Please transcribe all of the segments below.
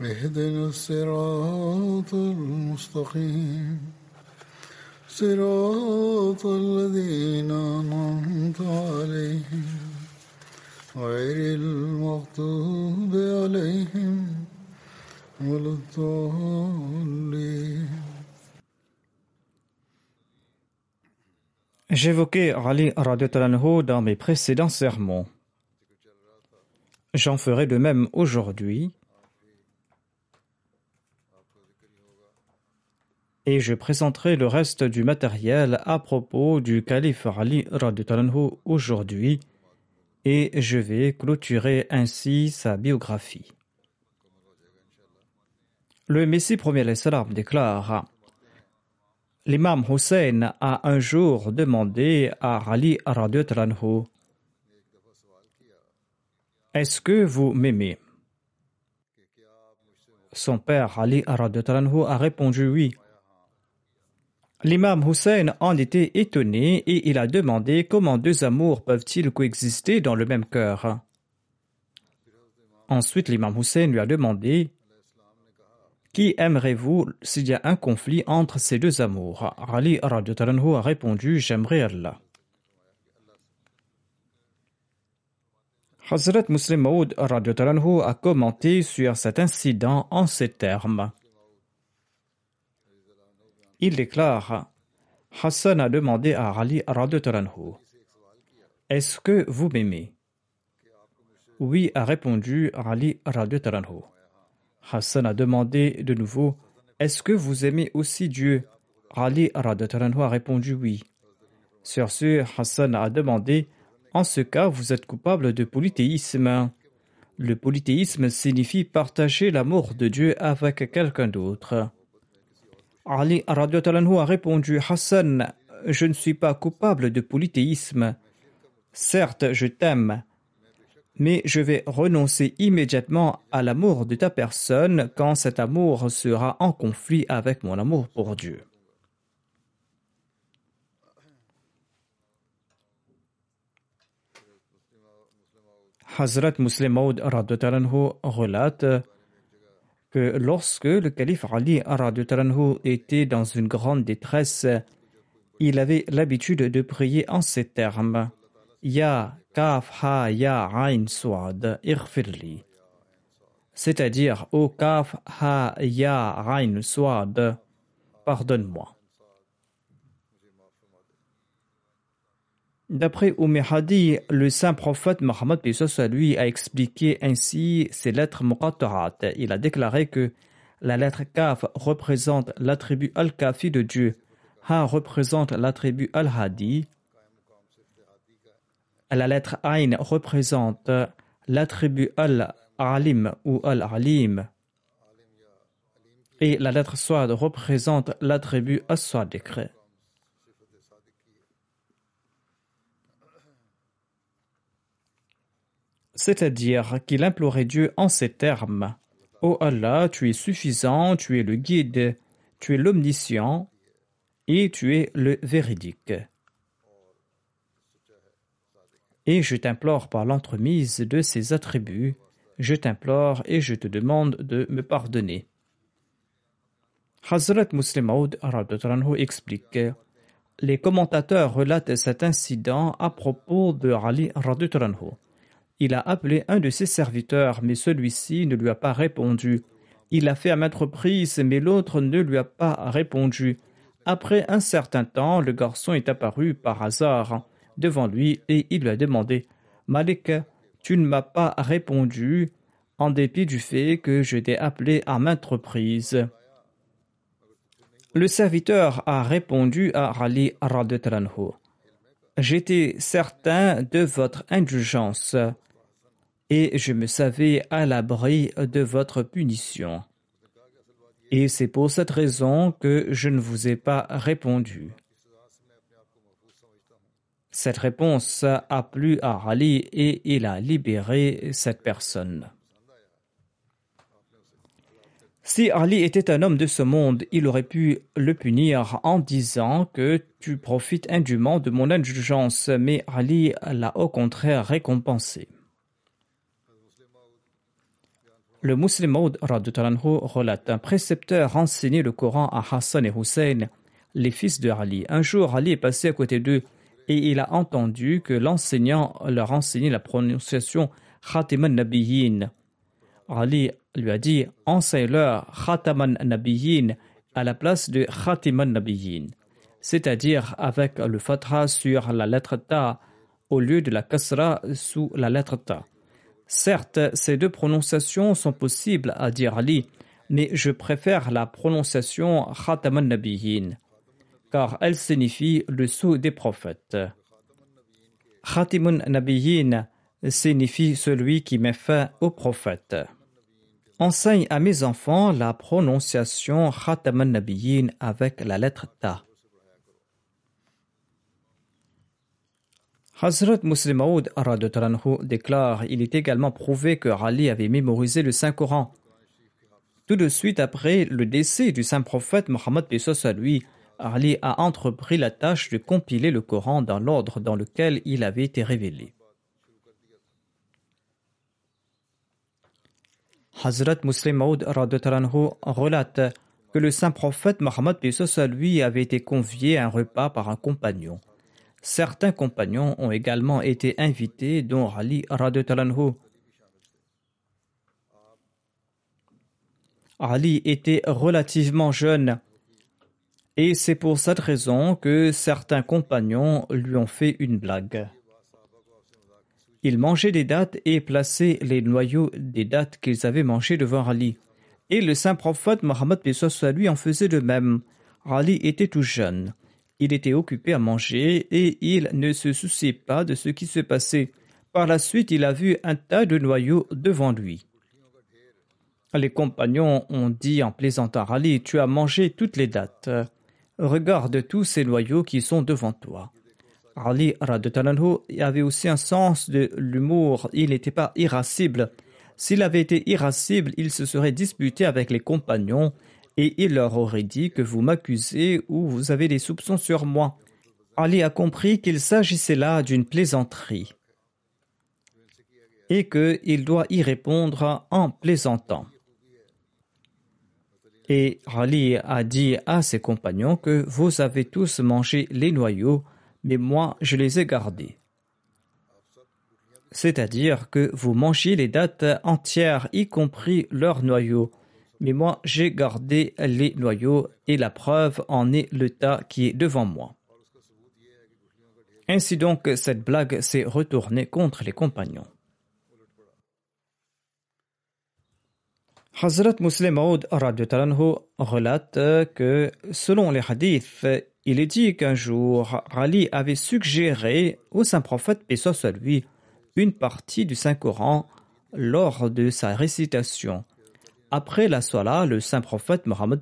اهدنا الصراط المستقيم صراط الذين أنعمت عليهم غير المغضوب عليهم ولا الضالين J'évoquais Ali radiallahu dans mes précédents sermons. J'en ferai de même aujourd'hui. Et je présenterai le reste du matériel à propos du calife Ali aujourd'hui et je vais clôturer ainsi sa biographie. Le Messie premier salam déclare L'imam Hussein a un jour demandé à Ali radiallahu Est-ce que vous m'aimez? Son père Ali radiallahu a répondu oui. L'imam Hussein en était étonné et il a demandé comment deux amours peuvent-ils coexister dans le même cœur. Ensuite, l'imam Hussein lui a demandé Qui aimerez-vous s'il y a un conflit entre ces deux amours? Ali a répondu J'aimerais Allah. Hazrat Muslim Maud a commenté sur cet incident en ces termes. Il déclare Hassan a demandé à Ali Est-ce que vous m'aimez? Oui, a répondu Ali Hassan a demandé de nouveau Est-ce que vous aimez aussi Dieu? Ali a répondu oui. Sur ce, Hassan a demandé En ce cas, vous êtes coupable de polythéisme. Le polythéisme signifie partager l'amour de Dieu avec quelqu'un d'autre. Ali a répondu Hassan, je ne suis pas coupable de polythéisme. Certes, je t'aime, mais je vais renoncer immédiatement à l'amour de ta personne quand cet amour sera en conflit avec mon amour pour Dieu. Hazrat Muslim Maud relate que lorsque le calife Ali était dans une grande détresse, il avait l'habitude de prier en ces termes Ya kaf ha ya ain swad irfirli. C'est-à-dire O kaf ha ya ain swad, pardonne-moi. D'après Umm Hadi, le saint prophète Mohammed lui a expliqué ainsi ces lettres muqatta'at. Il a déclaré que la lettre Kaf représente l'attribut Al-Kafi de Dieu, Ha représente l'attribut Al-Hadi, la lettre Ain représente l'attribut Al-Alim ou Al-Alim, et la lettre Swad représente l'attribut As-Sadiq. C'est-à-dire qu'il implorait Dieu en ces termes Ô Allah, tu es suffisant, tu es le guide, tu es l'omniscient et tu es le véridique. Et je t'implore par l'entremise de ces attributs, je t'implore et je te demande de me pardonner. Hazrat Muslim Maud explique Les commentateurs relatent cet incident à propos de Ali il a appelé un de ses serviteurs, mais celui-ci ne lui a pas répondu. Il l'a fait à maintes reprises, mais l'autre ne lui a pas répondu. Après un certain temps, le garçon est apparu par hasard devant lui et il lui a demandé Malik, tu ne m'as pas répondu en dépit du fait que je t'ai appelé à maintes reprises. Le serviteur a répondu à Ali Radetranho J'étais certain de votre indulgence et je me savais à l'abri de votre punition. Et c'est pour cette raison que je ne vous ai pas répondu. Cette réponse a plu à Ali et il a libéré cette personne. Si Ali était un homme de ce monde, il aurait pu le punir en disant que tu profites indûment de mon indulgence, mais Ali l'a au contraire récompensé. Le musulman relate un précepteur enseignait le Coran à Hassan et Hussein, les fils de Ali. Un jour, Ali est passé à côté d'eux et il a entendu que l'enseignant leur enseignait la prononciation Khatiman Nabiyyin. Ali lui a dit Enseigne-leur Khataman Nabiyyin à la place de Khatiman Nabiyyin, c'est-à-dire avec le fatra sur la lettre Ta au lieu de la kasra sous la lettre Ta. Certes, ces deux prononciations sont possibles à dire Ali, mais je préfère la prononciation Khataman Nabiyyin, car elle signifie le sceau des prophètes. Khatimun Nabiyyin signifie celui qui met fin aux prophètes. Enseigne à mes enfants la prononciation Khataman Nabiyyin avec la lettre Ta. Hazrat Muslim Maud déclare Il est également prouvé que Rali avait mémorisé le Saint-Coran. Tout de suite après le décès du saint prophète Mohammed à lui, Ali a entrepris la tâche de compiler le Coran dans l'ordre dans lequel il avait été révélé. Hazrat Muslim Maud relate que le saint prophète Mohammed lui avait été convié à un repas par un compagnon. Certains compagnons ont également été invités, dont Ali Radutalanhu. Ali était relativement jeune et c'est pour cette raison que certains compagnons lui ont fait une blague. Ils mangeaient des dattes et plaçaient les noyaux des dattes qu'ils avaient mangées devant Ali. Et le saint prophète Mohammed lui en faisait de même. Ali était tout jeune. Il était occupé à manger et il ne se souciait pas de ce qui se passait. Par la suite, il a vu un tas de noyaux devant lui. Les compagnons ont dit en plaisantant Ali, tu as mangé toutes les dates. Regarde tous ces noyaux qui sont devant toi. Ali avait aussi un sens de l'humour. Il n'était pas irascible. S'il avait été irascible, il se serait disputé avec les compagnons et il leur aurait dit que vous m'accusez ou vous avez des soupçons sur moi. Ali a compris qu'il s'agissait là d'une plaisanterie et qu'il doit y répondre en plaisantant. Et Ali a dit à ses compagnons que vous avez tous mangé les noyaux, mais moi je les ai gardés. C'est-à-dire que vous mangiez les dates entières, y compris leurs noyaux mais moi j'ai gardé les noyaux et la preuve en est le tas qui est devant moi. Ainsi donc, cette blague s'est retournée contre les compagnons. Hazrat Muslim Maud relate que, selon les hadiths, il est dit qu'un jour, Ali avait suggéré au saint prophète, paix soit une partie du Saint-Coran lors de sa récitation. Après la Salah, le saint prophète Mohammed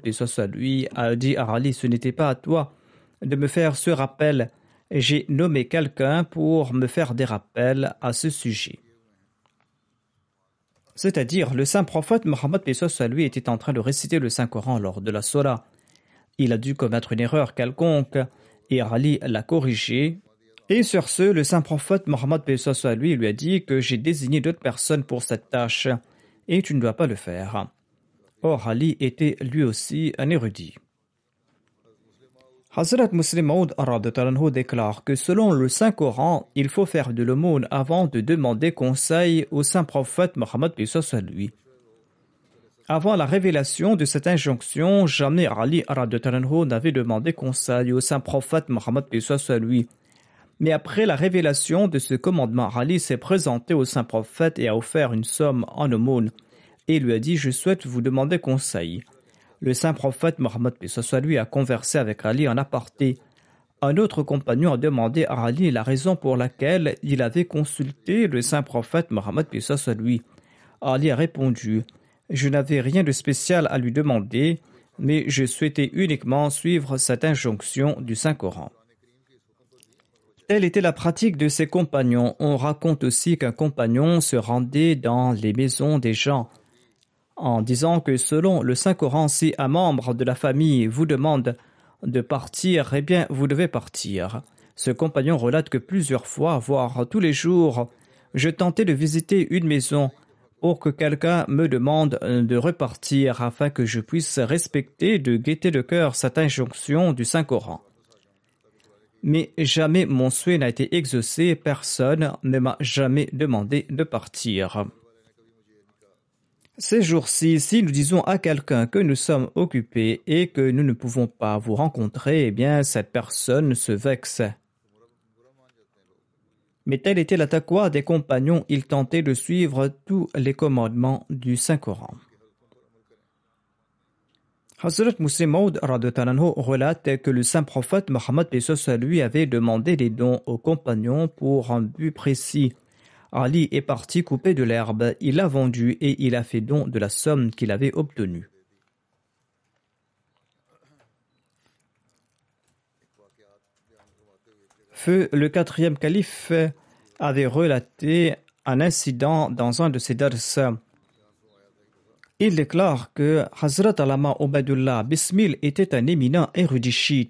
lui a dit à Ali Ce n'était pas à toi de me faire ce rappel. J'ai nommé quelqu'un pour me faire des rappels à ce sujet. C'est-à-dire, le saint prophète Mohammed lui était en train de réciter le Saint-Coran lors de la Salah. Il a dû commettre une erreur quelconque et Ali l'a corrigé. Et sur ce, le saint prophète Mohammed lui lui a dit que j'ai désigné d'autres personnes pour cette tâche et tu ne dois pas le faire. Or, Ali était lui aussi un érudit. Hazrat Muslim Maud déclare que selon le Saint-Coran, il faut faire de l'aumône avant de demander conseil au Saint-Prophète Mohammed lui. Avant la révélation de cette injonction, jamais Ali n'avait demandé conseil au saint prophète Mohammed lui. Mais après la révélation de ce commandement, Ali s'est présenté au saint prophète et a offert une somme en aumône et lui a dit Je souhaite vous demander conseil. Le saint prophète Mohammed soit lui a conversé avec Ali en aparté. Un autre compagnon a demandé à Ali la raison pour laquelle il avait consulté le saint prophète Mohammed lui. Ali a répondu je n'avais rien de spécial à lui demander, mais je souhaitais uniquement suivre cette injonction du Saint-Coran. Telle était la pratique de ses compagnons. On raconte aussi qu'un compagnon se rendait dans les maisons des gens en disant que selon le Saint-Coran, si un membre de la famille vous demande de partir, eh bien vous devez partir. Ce compagnon relate que plusieurs fois, voire tous les jours, je tentais de visiter une maison pour que quelqu'un me demande de repartir afin que je puisse respecter de gaieté de cœur cette injonction du Saint-Coran. Mais jamais mon souhait n'a été exaucé, personne ne m'a jamais demandé de partir. Ces jours-ci, si nous disons à quelqu'un que nous sommes occupés et que nous ne pouvons pas vous rencontrer, eh bien cette personne se vexe. Mais tel était la des compagnons, ils tentaient de suivre tous les commandements du Saint-Coran. Hazrat Muslim Maud relate que le saint prophète Mohammed lui avait demandé des dons aux compagnons pour un but précis. Ali est parti couper de l'herbe, il l'a vendu et il a fait don de la somme qu'il avait obtenue. Feu, le quatrième calife, avait relaté un incident dans un de ses dars. Il déclare que Hazrat Alama Obadullah Bismil était un éminent érudit.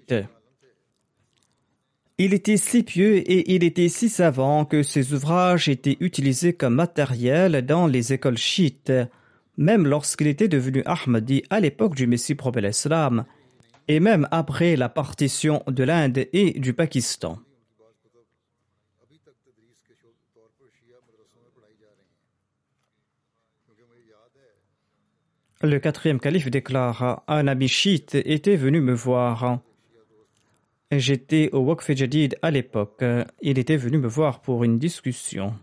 Il était si pieux et il était si savant que ses ouvrages étaient utilisés comme matériel dans les écoles chiites, même lorsqu'il était devenu Ahmadi à l'époque du Messie prophète islam, et même après la partition de l'Inde et du Pakistan. Le quatrième calife déclare Un ami chiite était venu me voir. J'étais au Waqf Jadid à l'époque. Il était venu me voir pour une discussion.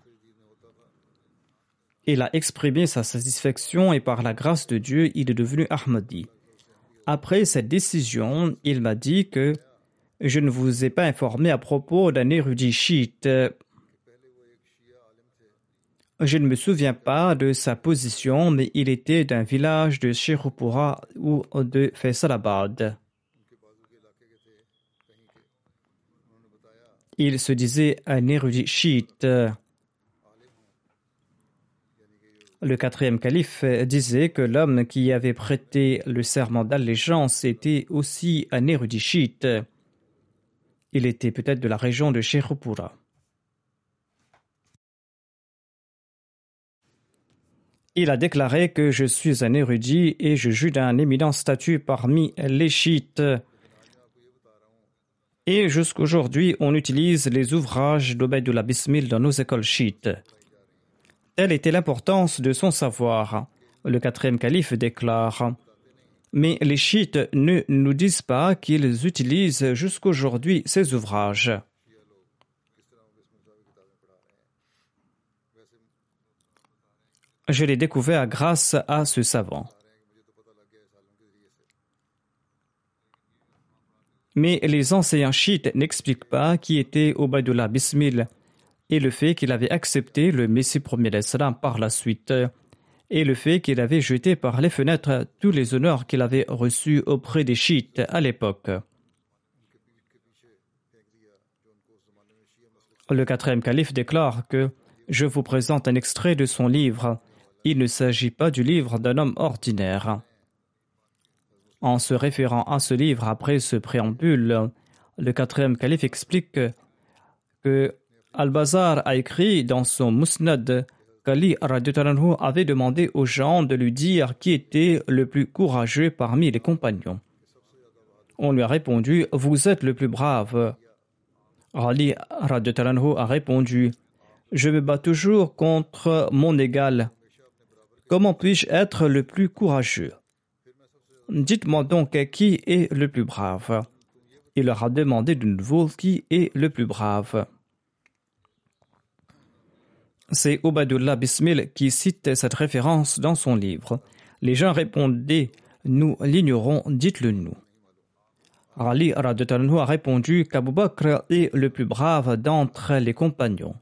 Il a exprimé sa satisfaction et par la grâce de Dieu, il est devenu Ahmadi. Après cette décision, il m'a dit que je ne vous ai pas informé à propos d'un érudit chiite je ne me souviens pas de sa position, mais il était d'un village de Shirupura ou de Faisalabad. Il se disait un érudit chiite. Le quatrième calife disait que l'homme qui avait prêté le serment d'allégeance était aussi un érudit chiite. Il était peut-être de la région de Shirupura. Il a déclaré que je suis un érudit et je juge d'un éminent statut parmi les chiites. Et jusqu'aujourd'hui, on utilise les ouvrages d'Obaidullah Bismil dans nos écoles chiites. Telle était l'importance de son savoir. Le quatrième calife déclare Mais les chiites ne nous disent pas qu'ils utilisent jusqu'aujourd'hui ces ouvrages. Je l'ai découvert grâce à ce savant. Mais les enseignants chiites n'expliquent pas qui était Obadullah Bismil et le fait qu'il avait accepté le Messie premier d'Islam par la suite et le fait qu'il avait jeté par les fenêtres tous les honneurs qu'il avait reçus auprès des chiites à l'époque. Le quatrième calife déclare que je vous présente un extrait de son livre il ne s'agit pas du livre d'un homme ordinaire. En se référant à ce livre après ce préambule, le quatrième calife explique que Al-Bazar a écrit dans son Musnad qu'Ali avait demandé aux gens de lui dire qui était le plus courageux parmi les compagnons. On lui a répondu Vous êtes le plus brave. Ali a répondu Je me bats toujours contre mon égal Comment puis-je être le plus courageux? Dites-moi donc qui est le plus brave? Il leur a demandé de nouveau qui est le plus brave. C'est Obadullah Bismil qui cite cette référence dans son livre. Les gens répondaient Nous l'ignorons, dites-le nous. Ali a répondu qu'Abu Bakr est le plus brave d'entre les compagnons.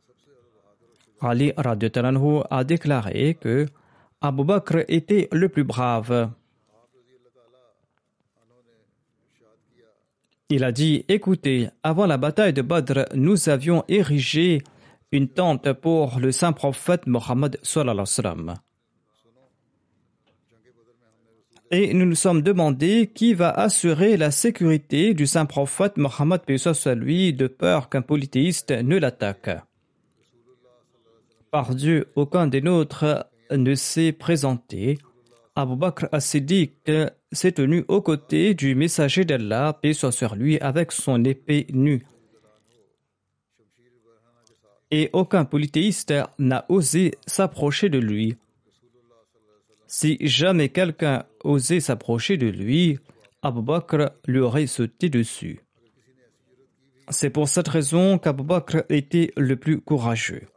Ali a déclaré que Abu Bakr était le plus brave. Il a dit Écoutez, avant la bataille de Badr, nous avions érigé une tente pour le saint prophète Mohammed. Et nous nous sommes demandé qui va assurer la sécurité du saint prophète Mohammed lui de peur qu'un polythéiste ne l'attaque. Par Dieu, aucun des nôtres ne s'est présenté. Abu Bakr as-Siddiq s'est tenu aux côtés du messager d'Allah, paix soit sur lui, avec son épée nue et aucun polythéiste n'a osé s'approcher de lui. Si jamais quelqu'un osait s'approcher de lui, Abu Bakr lui aurait sauté dessus. C'est pour cette raison qu'Abu Bakr était le plus courageux.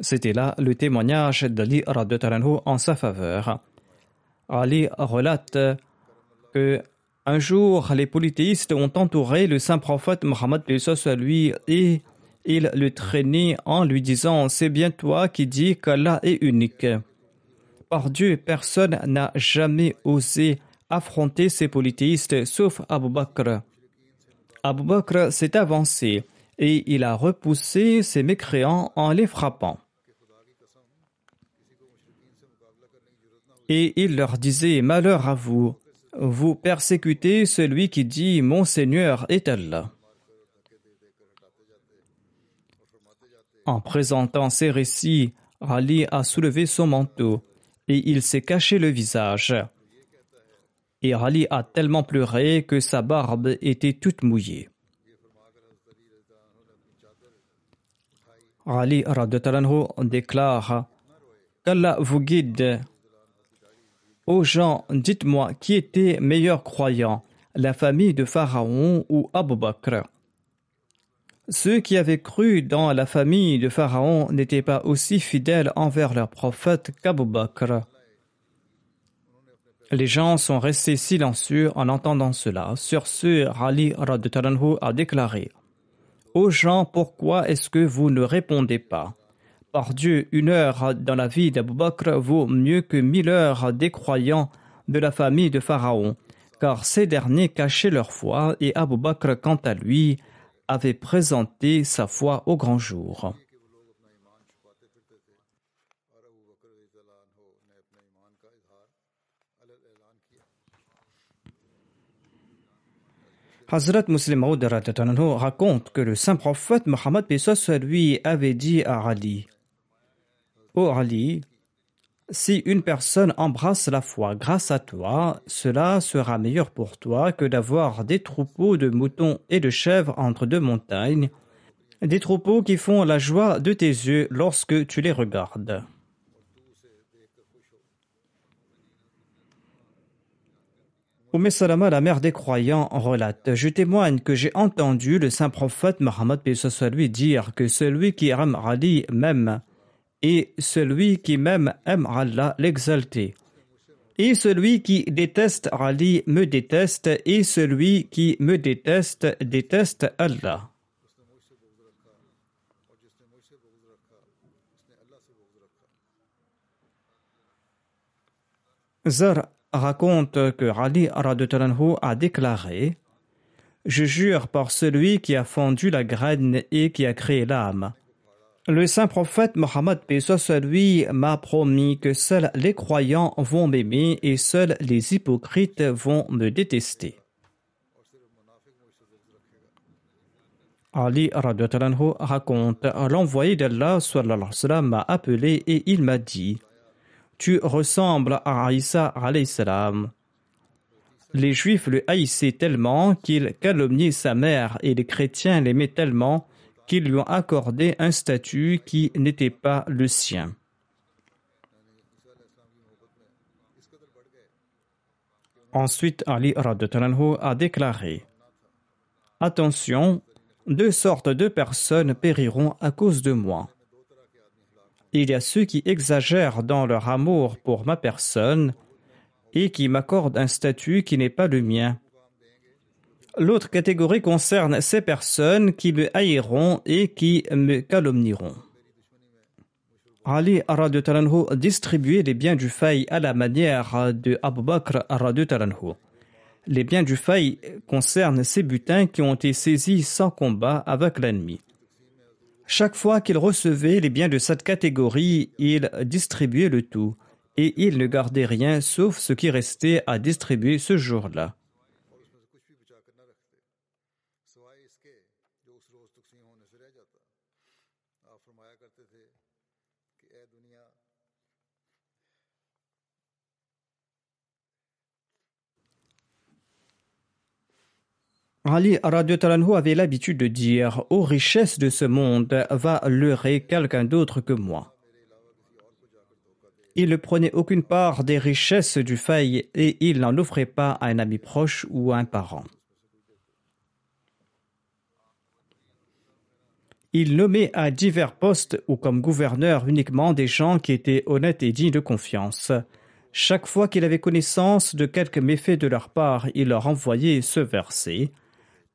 C'était là le témoignage d'Ali en sa faveur. Ali relate que un jour, les polythéistes ont entouré le saint prophète Mohammed et il le traînait en lui disant C'est bien toi qui dis qu'Allah est unique. Par Dieu, personne n'a jamais osé affronter ces polythéistes sauf Abu Bakr. Abu Bakr s'est avancé et il a repoussé ces mécréants en les frappant. Et il leur disait Malheur à vous, vous persécutez celui qui dit Mon Seigneur est Allah. En présentant ces récits, Ali a soulevé son manteau et il s'est caché le visage. Et Ali a tellement pleuré que sa barbe était toute mouillée. Ali déclare Qu'Allah vous guide. Ô gens, dites-moi qui était meilleur croyant, la famille de Pharaon ou Abu Bakr? Ceux qui avaient cru dans la famille de Pharaon n'étaient pas aussi fidèles envers leur prophète qu'Abu Bakr. Les gens sont restés silencieux en entendant cela. Sur ce, Ali a déclaré Aux gens, pourquoi est-ce que vous ne répondez pas? Par Dieu, une heure dans la vie d'Abu Bakr vaut mieux que mille heures des croyants de la famille de Pharaon, car ces derniers cachaient leur foi et Abu Bakr, quant à lui, avait présenté sa foi au grand jour. Hazrat Muslim raconte que le saint prophète Mohammed lui avait dit à Ali Ô Ali, si une personne embrasse la foi grâce à toi, cela sera meilleur pour toi que d'avoir des troupeaux de moutons et de chèvres entre deux montagnes, des troupeaux qui font la joie de tes yeux lorsque tu les regardes. Oumé Salama, la mère des croyants, relate Je témoigne que j'ai entendu le saint prophète Mohammed lui dire que celui qui aime Ali même et celui qui m'aime aime Allah l'exalté. Et celui qui déteste Ali me déteste, et celui qui me déteste déteste Allah. Zar raconte que Ali a déclaré Je jure par celui qui a fendu la graine et qui a créé l'âme. Le saint prophète Mohammed lui m'a promis que seuls les croyants vont m'aimer et seuls les hypocrites vont me détester. Ali raconte L'envoyé d'Allah m'a appelé et il m'a dit Tu ressembles à Isa. Les juifs le haïssaient tellement qu'ils calomniaient sa mère et les chrétiens l'aimaient tellement qui lui ont accordé un statut qui n'était pas le sien. Ensuite, Ali Radutalanhu a déclaré Attention, deux sortes de personnes périront à cause de moi. Il y a ceux qui exagèrent dans leur amour pour ma personne et qui m'accordent un statut qui n'est pas le mien L'autre catégorie concerne ces personnes qui me haïront et qui me calomnieront. Ali Talanhu distribuait les biens du faille à la manière de Abu Bakr Talanhu. Les biens du faille concernent ces butins qui ont été saisis sans combat avec l'ennemi. Chaque fois qu'il recevait les biens de cette catégorie, il distribuait le tout, et il ne gardait rien sauf ce qui restait à distribuer ce jour-là. Ali Talanhu avait l'habitude de dire Aux richesses de ce monde va leurrer quelqu'un d'autre que moi. Il ne prenait aucune part des richesses du faille et il n'en offrait pas à un ami proche ou à un parent. Il nommait à divers postes ou comme gouverneur uniquement des gens qui étaient honnêtes et dignes de confiance. Chaque fois qu'il avait connaissance de quelque méfait de leur part, il leur envoyait ce verset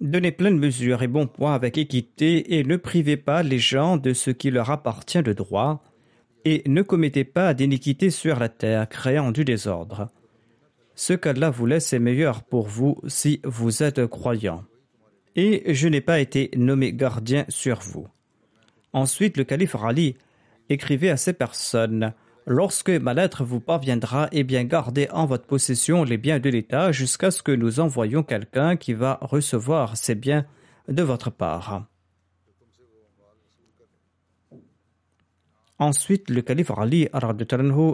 Donnez pleine mesure et bon poids avec équité et ne privez pas les gens de ce qui leur appartient de droit et ne commettez pas d'iniquité sur la terre créant du désordre. Ce qu'Allah vous laisse est meilleur pour vous si vous êtes croyant. Et je n'ai pas été nommé gardien sur vous. Ensuite, le calife Ali écrivait à ces personnes Lorsque ma lettre vous parviendra, eh bien gardez en votre possession les biens de l'État jusqu'à ce que nous envoyions quelqu'un qui va recevoir ces biens de votre part. Ensuite, le calife Ali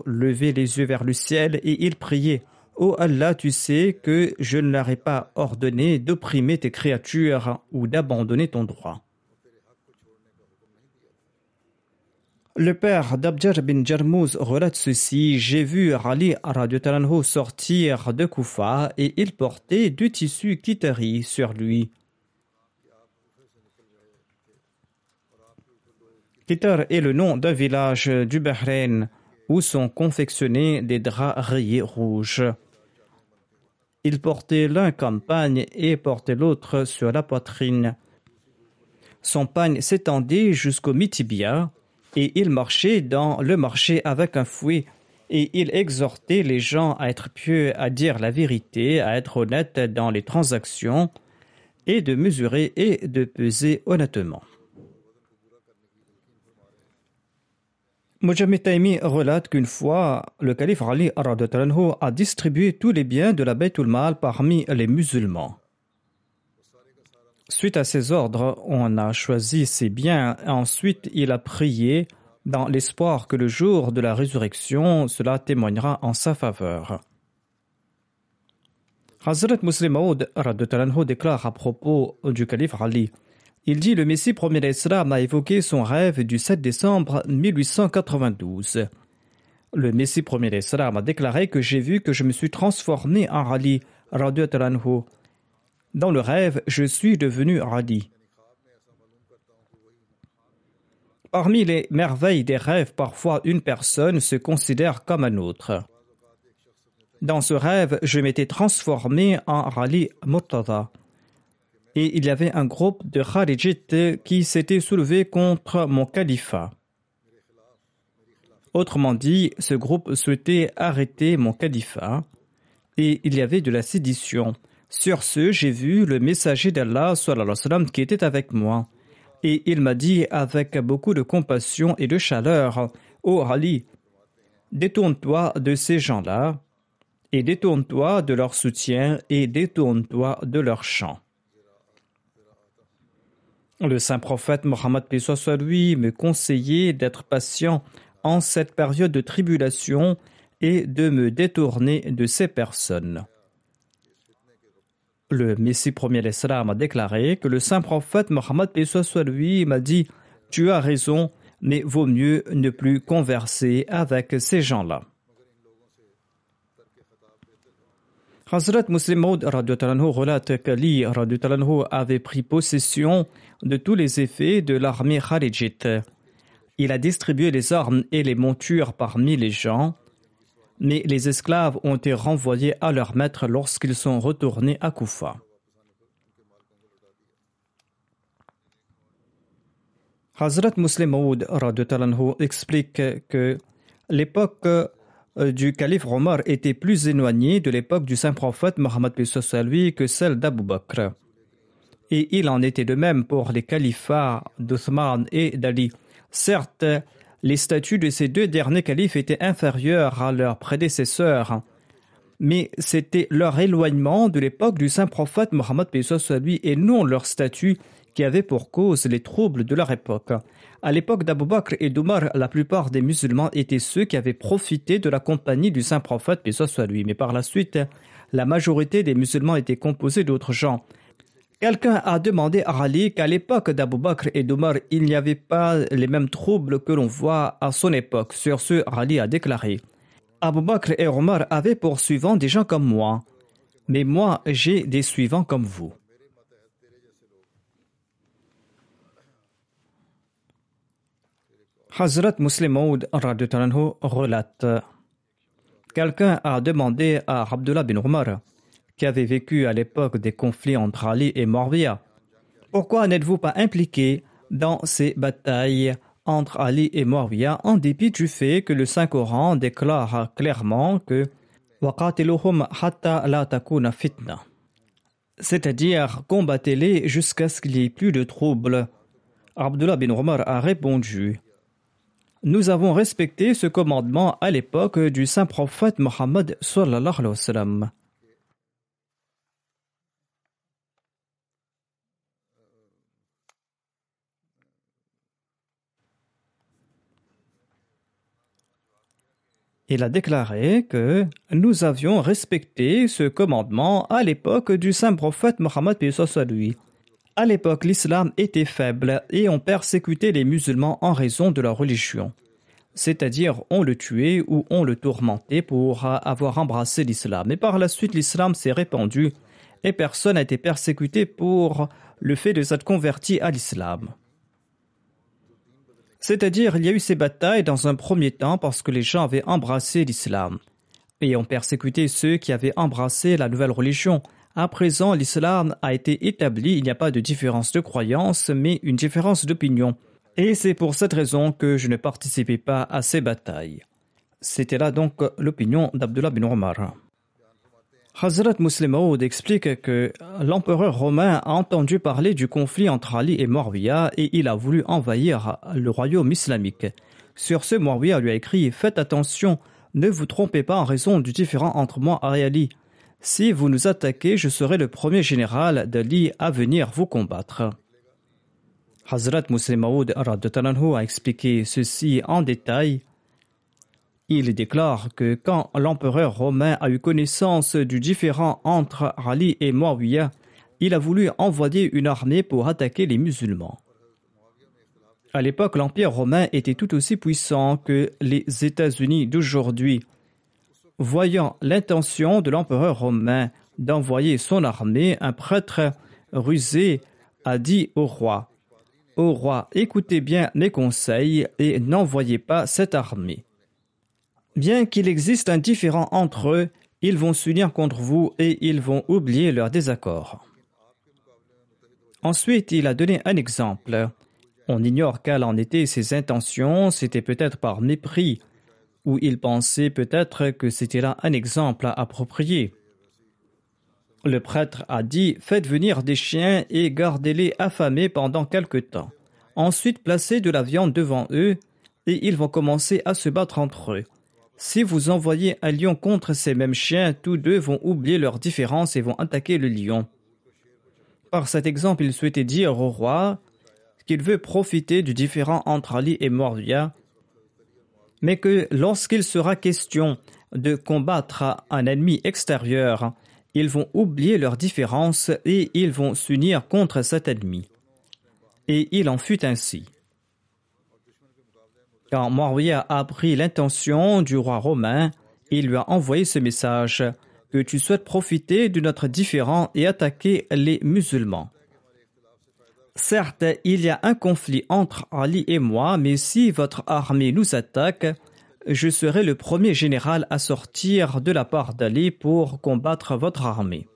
levait les yeux vers le ciel et il priait Ô Allah, tu sais que je ne leur ai pas ordonné d'opprimer tes créatures ou d'abandonner ton droit. Le père d'Abjar bin Jarmouz relate ceci J'ai vu Ali Talanho sortir de Koufa et il portait du tissu kitari sur lui. Kitar est le nom d'un village du Bahreïn où sont confectionnés des draps rayés rouges. Il portait l'un comme pagne et portait l'autre sur la poitrine. Son pagne s'étendait jusqu'au mitibia et il marchait dans le marché avec un fouet, et il exhortait les gens à être pieux, à dire la vérité, à être honnêtes dans les transactions, et de mesurer et de peser honnêtement. Mojamed Taimi relate qu'une fois, le calife Ali a distribué tous les biens de la Baytul Mal parmi les musulmans. Suite à ces ordres, on a choisi ses biens. Ensuite, il a prié dans l'espoir que le jour de la résurrection, cela témoignera en sa faveur. Hazrat Muslim Maud déclare à propos du calife Ali il dit Le Messie premier d'Islam a évoqué son rêve du 7 décembre 1892. Le Messie premier d'Islam a déclaré que j'ai vu que je me suis transformé en Ali dans le rêve, je suis devenu radis. Parmi les merveilles des rêves, parfois une personne se considère comme un autre. Dans ce rêve, je m'étais transformé en Rali Murtada. Et il y avait un groupe de Kharijites qui s'était soulevé contre mon califat. Autrement dit, ce groupe souhaitait arrêter mon califat et il y avait de la sédition. Sur ce, j'ai vu le messager d'Allah qui était avec moi. Et il m'a dit avec beaucoup de compassion et de chaleur Ô Ali, détourne-toi de ces gens-là, et détourne-toi de leur soutien, et détourne-toi de leur chant. Le saint prophète Mohammed soit lui me conseillait d'être patient en cette période de tribulation et de me détourner de ces personnes. Le Messie premier l'Islam a déclaré que le saint prophète Mohammed soit lui m'a dit Tu as raison, mais vaut mieux ne plus converser avec ces gens-là. Hazrat Muslim Maud relate qu'Ali avait pris possession de tous les effets de l'armée Kharijite. Il a distribué les armes et les montures parmi les gens, mais les esclaves ont été renvoyés à leur maître lorsqu'ils sont retournés à Koufa. Hazrat Muslim Maud explique que l'époque euh, du calife Omar était plus éloignée de l'époque du saint prophète Mohammed lui que celle d'Abu Bakr. Et il en était de même pour les califats d'Othman et d'Ali. Certes, les statuts de ces deux derniers califes étaient inférieurs à leurs prédécesseurs, mais c'était leur éloignement de l'époque du saint prophète Mohammed lui et non leur statut qui avait pour cause les troubles de leur époque. À l'époque d'Abu Bakr et d'Omar, la plupart des musulmans étaient ceux qui avaient profité de la compagnie du saint prophète, lui. Mais par la suite, la majorité des musulmans étaient composés d'autres gens. Quelqu'un a demandé à Ali qu'à l'époque d'Abu Bakr et d'Omar, il n'y avait pas les mêmes troubles que l'on voit à son époque. Sur ce, Ali a déclaré Abu Bakr et Omar avaient pour suivants des gens comme moi, mais moi j'ai des suivants comme vous. Hazrat Muslim Maud relate Quelqu'un a demandé à Abdullah bin Omar, qui avait vécu à l'époque des conflits entre Ali et Morvia, pourquoi n'êtes-vous pas impliqué dans ces batailles entre Ali et Morvia en dépit du fait que le Saint-Coran déclare clairement que c'est-à-dire combattez-les jusqu'à ce qu'il n'y ait plus de troubles. Abdullah bin Omar a répondu nous avons respecté ce commandement à l'époque du saint prophète Mohammed Il a déclaré que nous avions respecté ce commandement à l'époque du saint prophète Mohammed lui. À l'époque, l'islam était faible et on persécutait les musulmans en raison de leur religion. C'est-à-dire, on le tuait ou on le tourmentait pour avoir embrassé l'islam. Et par la suite, l'islam s'est répandu et personne n'a été persécuté pour le fait de s'être converti à l'islam. C'est-à-dire, il y a eu ces batailles dans un premier temps parce que les gens avaient embrassé l'islam et ont persécuté ceux qui avaient embrassé la nouvelle religion. À présent, l'islam a été établi, il n'y a pas de différence de croyance, mais une différence d'opinion. Et c'est pour cette raison que je ne participais pas à ces batailles. C'était là donc l'opinion d'Abdullah bin Omar. Hazrat Muslim Maud explique que l'empereur romain a entendu parler du conflit entre Ali et Morvia et il a voulu envahir le royaume islamique. Sur ce, Morvia lui a écrit Faites attention, ne vous trompez pas en raison du différent entre moi et Ali. Si vous nous attaquez, je serai le premier général d'Ali à venir vous combattre. Hazrat Muslim Maud a expliqué ceci en détail. Il déclare que quand l'empereur romain a eu connaissance du différend entre Ali et Muawiyah, il a voulu envoyer une armée pour attaquer les musulmans. À l'époque, l'Empire romain était tout aussi puissant que les États-Unis d'aujourd'hui. Voyant l'intention de l'empereur romain d'envoyer son armée, un prêtre rusé a dit au roi Au roi, écoutez bien mes conseils et n'envoyez pas cette armée. Bien qu'il existe un différend entre eux, ils vont s'unir contre vous et ils vont oublier leur désaccord. Ensuite, il a donné un exemple. On ignore quelles en étaient ses intentions, c'était peut-être par mépris où il pensait peut-être que c'était là un exemple approprié. Le prêtre a dit Faites venir des chiens et gardez-les affamés pendant quelque temps. ensuite placez de la viande devant eux, et ils vont commencer à se battre entre eux. Si vous envoyez un lion contre ces mêmes chiens, tous deux vont oublier leurs différences et vont attaquer le lion. Par cet exemple, il souhaitait dire au roi qu'il veut profiter du différend entre Ali et Mordia, mais que lorsqu'il sera question de combattre un ennemi extérieur, ils vont oublier leurs différences et ils vont s'unir contre cet ennemi. Et il en fut ainsi. Quand Moria a appris l'intention du roi romain, il lui a envoyé ce message que tu souhaites profiter de notre différend et attaquer les musulmans. Certes, il y a un conflit entre Ali et moi, mais si votre armée nous attaque, je serai le premier général à sortir de la part d'Ali pour combattre votre armée.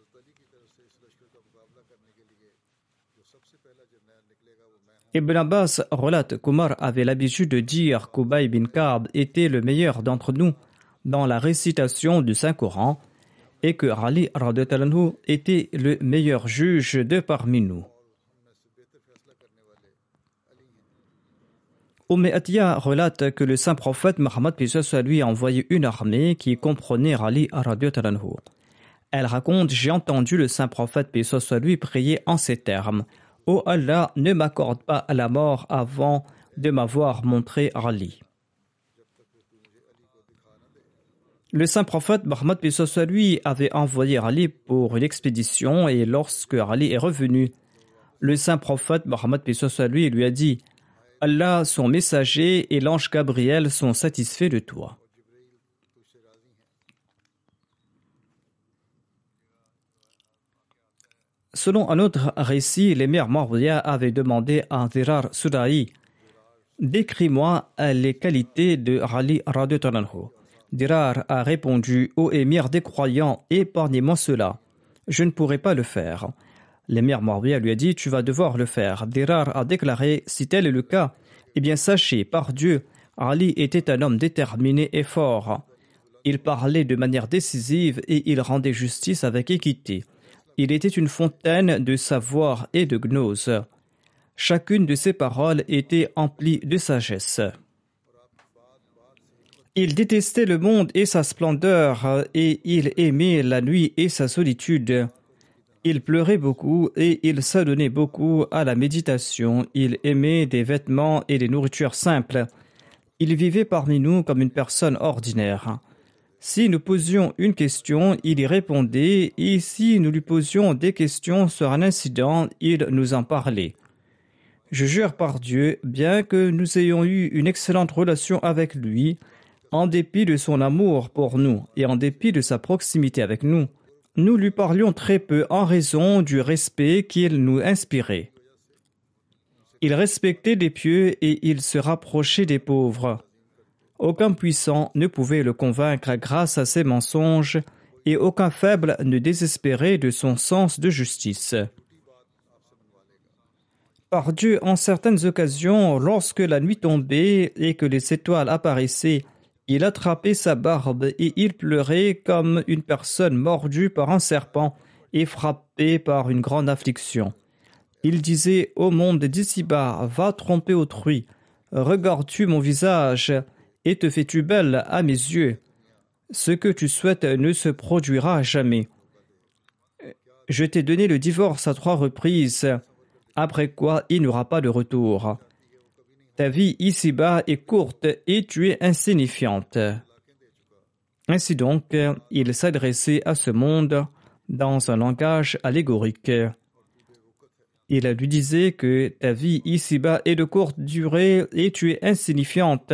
Ibn Abbas relate qu'Omar avait l'habitude de dire qu'Ubay bin Ka'b était le meilleur d'entre nous dans la récitation du Saint-Coran et que Ali était le meilleur juge de parmi nous. Umm relate que le saint prophète Mohammed lui a envoyé une armée qui comprenait Ali Elle raconte J'ai entendu le saint prophète lui prier en ces termes Oh Allah, ne m'accorde pas la mort avant de m'avoir montré Ali. Le saint prophète Mohammed lui avait envoyé Ali pour une expédition et lorsque Ali est revenu, le saint prophète Mohammed lui lui a dit Allah, son messager et l'ange Gabriel sont satisfaits de toi. Selon un autre récit, l'émir Marwiya avait demandé à Dirar Sudaï Décris-moi les qualités de Ali Radiotananho. Dirar a répondu Ô émir des croyants, épargnez-moi cela. Je ne pourrai pas le faire. L'émir Marwiya lui a dit Tu vas devoir le faire. Dirar a déclaré Si tel est le cas, eh bien sachez, par Dieu, Ali était un homme déterminé et fort. Il parlait de manière décisive et il rendait justice avec équité. Il était une fontaine de savoir et de gnose. Chacune de ses paroles était emplie de sagesse. Il détestait le monde et sa splendeur, et il aimait la nuit et sa solitude. Il pleurait beaucoup et il s'adonnait beaucoup à la méditation. Il aimait des vêtements et des nourritures simples. Il vivait parmi nous comme une personne ordinaire. Si nous posions une question, il y répondait, et si nous lui posions des questions sur un incident, il nous en parlait. Je jure par Dieu, bien que nous ayons eu une excellente relation avec lui, en dépit de son amour pour nous et en dépit de sa proximité avec nous, nous lui parlions très peu en raison du respect qu'il nous inspirait. Il respectait les pieux et il se rapprochait des pauvres. Aucun puissant ne pouvait le convaincre grâce à ses mensonges, et aucun faible ne désespérait de son sens de justice. Par Dieu, en certaines occasions, lorsque la nuit tombait et que les étoiles apparaissaient, il attrapait sa barbe et il pleurait comme une personne mordue par un serpent et frappée par une grande affliction. Il disait au monde d'ici-bas, va tromper autrui, regardes-tu mon visage? Et te fais-tu belle à mes yeux? Ce que tu souhaites ne se produira jamais. Je t'ai donné le divorce à trois reprises, après quoi il n'y aura pas de retour. Ta vie ici-bas est courte et tu es insignifiante. Ainsi donc, il s'adressait à ce monde dans un langage allégorique. Il lui disait que ta vie ici-bas est de courte durée et tu es insignifiante.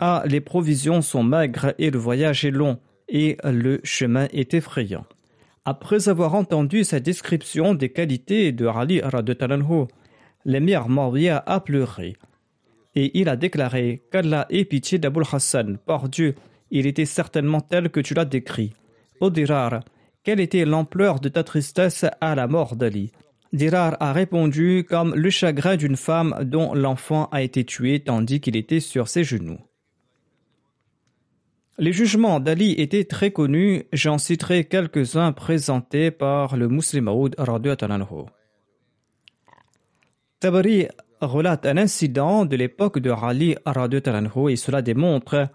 Ah, les provisions sont maigres et le voyage est long, et le chemin est effrayant. Après avoir entendu sa description des qualités de Ali Radetalanhu, l'émir Mawiya a pleuré. Et il a déclaré qu'Allah ait pitié d'Abul Hassan. Par Dieu, il était certainement tel que tu l'as décrit. Ô Dirar, quelle était l'ampleur de ta tristesse à la mort d'Ali? Dirar a répondu comme le chagrin d'une femme dont l'enfant a été tué tandis qu'il était sur ses genoux. Les jugements d'Ali étaient très connus, j'en citerai quelques-uns présentés par le musulman Tabari relate un incident de l'époque de Ali et cela démontre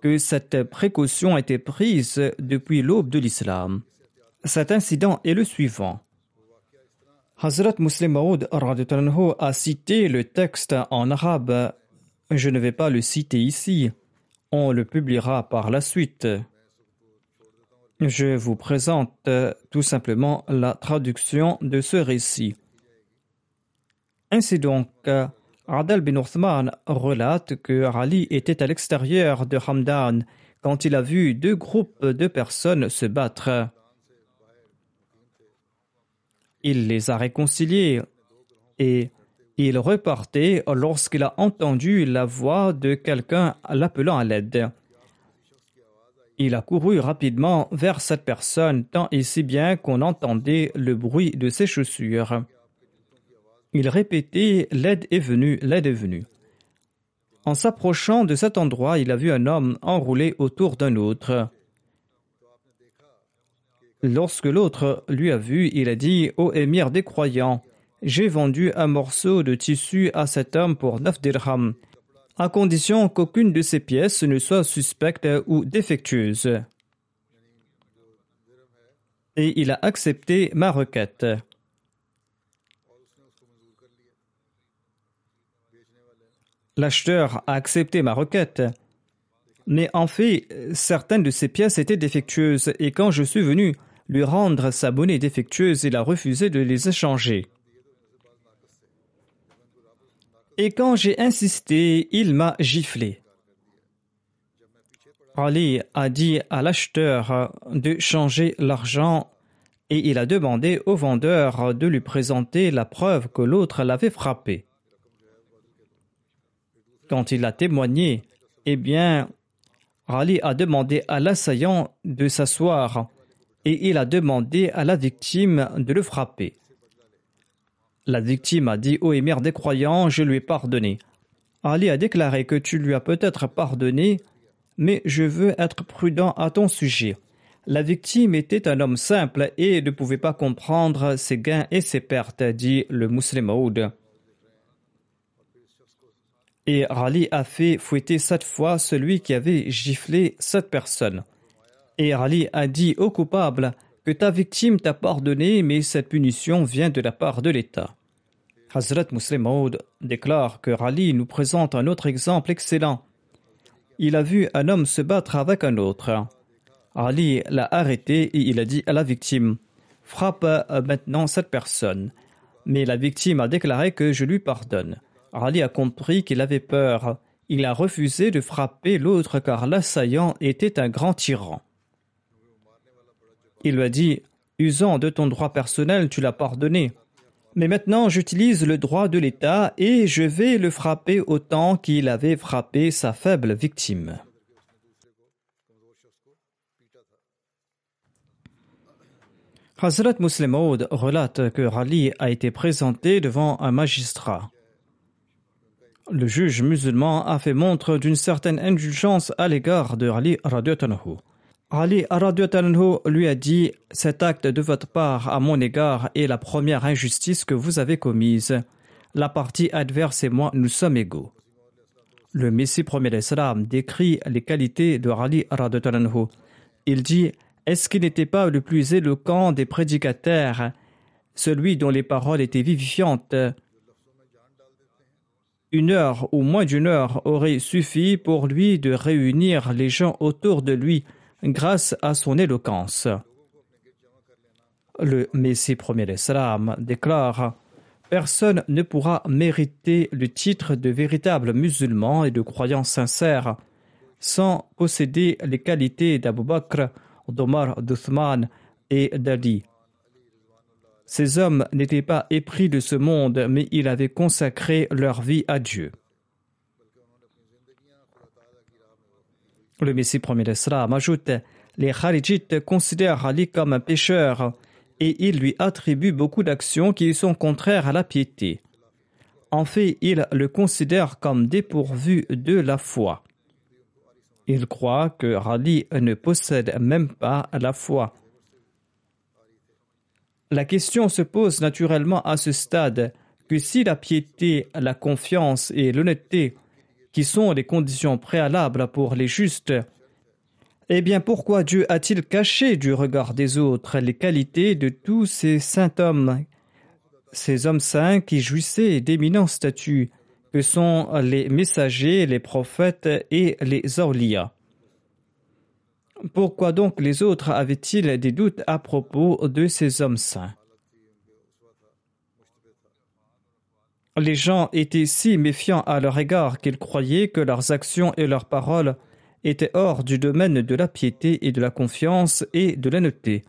que cette précaution a été prise depuis l'aube de l'islam. Cet incident est le suivant. Hazrat Muslim Maud a cité le texte en arabe. Je ne vais pas le citer ici. On le publiera par la suite. Je vous présente tout simplement la traduction de ce récit. Ainsi donc, Adel bin Uthman relate que Ali était à l'extérieur de Hamdan quand il a vu deux groupes de personnes se battre. Il les a réconciliés et il repartait lorsqu'il a entendu la voix de quelqu'un l'appelant à l'aide. Il a couru rapidement vers cette personne tant et si bien qu'on entendait le bruit de ses chaussures. Il répétait L'aide est venue, l'aide est venue. En s'approchant de cet endroit, il a vu un homme enroulé autour d'un autre. Lorsque l'autre lui a vu, il a dit Ô émir des croyants, j'ai vendu un morceau de tissu à cet homme pour neuf dirhams, à condition qu'aucune de ces pièces ne soit suspecte ou défectueuse. Et il a accepté ma requête. L'acheteur a accepté ma requête. Mais en fait, certaines de ces pièces étaient défectueuses et quand je suis venu lui rendre sa monnaie défectueuse, il a refusé de les échanger. Et quand j'ai insisté, il m'a giflé. Ali a dit à l'acheteur de changer l'argent et il a demandé au vendeur de lui présenter la preuve que l'autre l'avait frappé. Quand il a témoigné, eh bien, Ali a demandé à l'assaillant de s'asseoir et il a demandé à la victime de le frapper. La victime a dit Ô émir des croyants, je lui ai pardonné. Ali a déclaré que tu lui as peut-être pardonné, mais je veux être prudent à ton sujet. La victime était un homme simple et ne pouvait pas comprendre ses gains et ses pertes, dit le musulman. Et Ali a fait fouetter cette fois celui qui avait giflé cette personne. Et Ali a dit au coupable que ta victime t'a pardonné, mais cette punition vient de la part de l'État. Hazrat Muslim déclare que Rali nous présente un autre exemple excellent. Il a vu un homme se battre avec un autre. Ali l'a arrêté et il a dit à la victime Frappe maintenant cette personne. Mais la victime a déclaré que je lui pardonne. Ali a compris qu'il avait peur. Il a refusé de frapper l'autre car l'assaillant était un grand tyran. Il lui a dit Usant de ton droit personnel, tu l'as pardonné. Mais maintenant, j'utilise le droit de l'État et je vais le frapper autant qu'il avait frappé sa faible victime. Hazrat Muslim relate que Rali a été présenté devant un magistrat. Le juge musulman a fait montre d'une certaine indulgence à l'égard de Rali radiotanahu. Ali lui a dit Cet acte de votre part à mon égard est la première injustice que vous avez commise. La partie adverse et moi, nous sommes égaux. Le Messie premier d'Islam décrit les qualités de Ali Il dit Est-ce qu'il n'était pas le plus éloquent des prédicateurs, celui dont les paroles étaient vivifiantes? Une heure ou moins d'une heure aurait suffi pour lui de réunir les gens autour de lui grâce à son éloquence. Le Messie premier d'Islam déclare Personne ne pourra mériter le titre de véritable musulman et de croyant sincère sans posséder les qualités d'Abu Bakr, d'Omar, d'Uthman et d'Ali. Ces hommes n'étaient pas épris de ce monde, mais ils avaient consacré leur vie à Dieu. Le Messie premier d'Islam ajoute Les Kharijites considèrent Ali comme un pécheur et ils lui attribuent beaucoup d'actions qui sont contraires à la piété. En fait, ils le considèrent comme dépourvu de la foi. Ils croient que Ali ne possède même pas la foi. La question se pose naturellement à ce stade que si la piété, la confiance et l'honnêteté, qui sont les conditions préalables pour les justes, eh bien pourquoi Dieu a-t-il caché du regard des autres les qualités de tous ces saints hommes, ces hommes saints qui jouissaient d'éminents statuts, que sont les messagers, les prophètes et les orlias Pourquoi donc les autres avaient-ils des doutes à propos de ces hommes saints? Les gens étaient si méfiants à leur égard qu'ils croyaient que leurs actions et leurs paroles étaient hors du domaine de la piété et de la confiance et de l'honnêteté.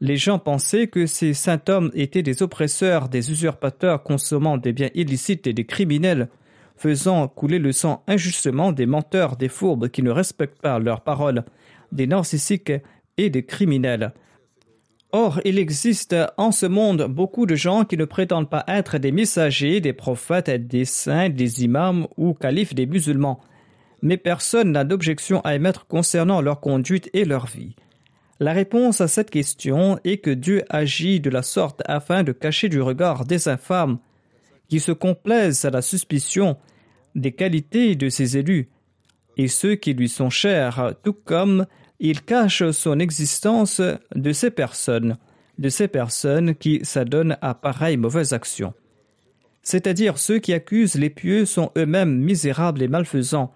Les gens pensaient que ces saints hommes étaient des oppresseurs, des usurpateurs consommant des biens illicites et des criminels, faisant couler le sang injustement des menteurs, des fourbes qui ne respectent pas leurs paroles, des narcissiques et des criminels. Or, il existe en ce monde beaucoup de gens qui ne prétendent pas être des messagers, des prophètes, des saints, des imams ou califes des musulmans. Mais personne n'a d'objection à émettre concernant leur conduite et leur vie. La réponse à cette question est que Dieu agit de la sorte afin de cacher du regard des infâmes qui se complaisent à la suspicion des qualités de ses élus et ceux qui lui sont chers, tout comme il cache son existence de ces personnes, de ces personnes qui s'adonnent à pareilles mauvaises actions. C'est-à-dire ceux qui accusent les pieux sont eux-mêmes misérables et malfaisants.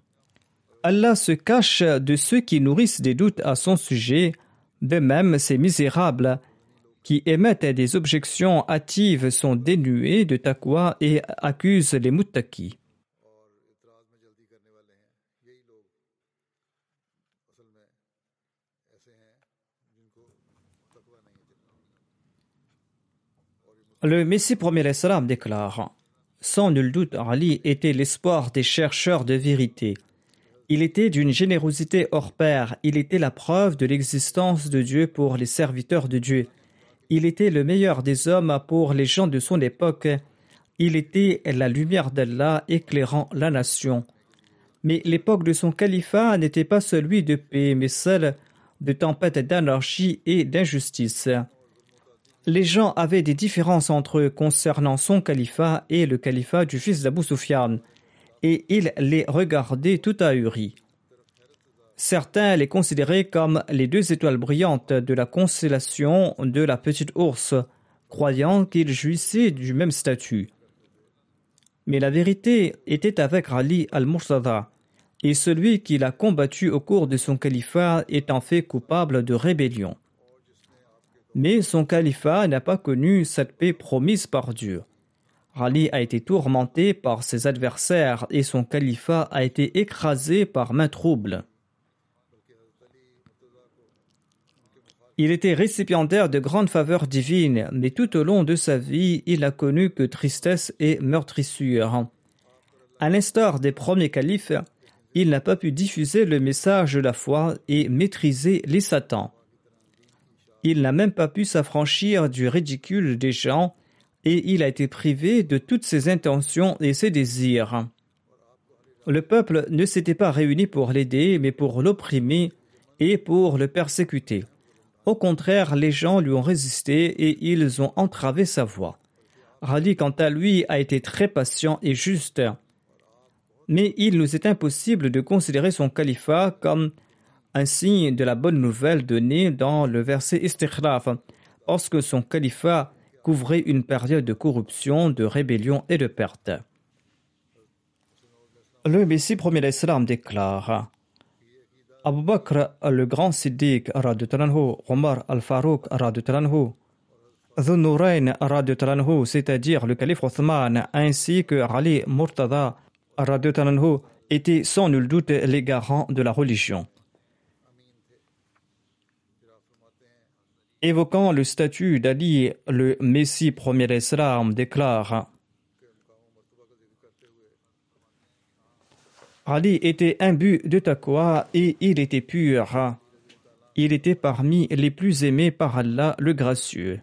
Allah se cache de ceux qui nourrissent des doutes à son sujet, de même ces misérables qui émettent des objections hâtives sont dénués de taqwa et accusent les muttaqis. Le Messie premier salam déclare Sans nul doute, Ali était l'espoir des chercheurs de vérité. Il était d'une générosité hors pair, il était la preuve de l'existence de Dieu pour les serviteurs de Dieu. Il était le meilleur des hommes pour les gens de son époque. Il était la lumière d'Allah éclairant la nation. Mais l'époque de son califat n'était pas celui de paix, mais celle de tempête d'anarchie et d'injustice les gens avaient des différences entre eux concernant son califat et le califat du fils d'Abu Sufyan, et ils les regardaient tout ahuris. Certains les considéraient comme les deux étoiles brillantes de la constellation de la petite ours, croyant qu'ils jouissaient du même statut. Mais la vérité était avec Ali al-Murtada, et celui qui l'a combattu au cours de son califat étant fait coupable de rébellion. Mais son califat n'a pas connu cette paix promise par Dieu. Ali a été tourmenté par ses adversaires et son califat a été écrasé par main trouble. Il était récipiendaire de grandes faveurs divines, mais tout au long de sa vie, il n'a connu que tristesse et meurtrissure. À l'instar des premiers califes, il n'a pas pu diffuser le message de la foi et maîtriser les satans. Il n'a même pas pu s'affranchir du ridicule des gens et il a été privé de toutes ses intentions et ses désirs. Le peuple ne s'était pas réuni pour l'aider, mais pour l'opprimer et pour le persécuter. Au contraire, les gens lui ont résisté et ils ont entravé sa voie. Rali, quant à lui, a été très patient et juste. Mais il nous est impossible de considérer son califat comme un signe de la bonne nouvelle donnée dans le verset Istikhlaf, parce que son califat couvrait une période de corruption, de rébellion et de perte. Le Messie premier l'Islam déclare Abu Bakr, le grand Siddiq, Omar al-Farouk, Dhunurain, c'est-à-dire le calife Othman, ainsi que Ali Murtada, étaient sans nul doute les garants de la religion. Évoquant le statut d'Ali, le Messie premier Islam déclare Ali était imbu de taqwa et il était pur. Il était parmi les plus aimés par Allah le gracieux.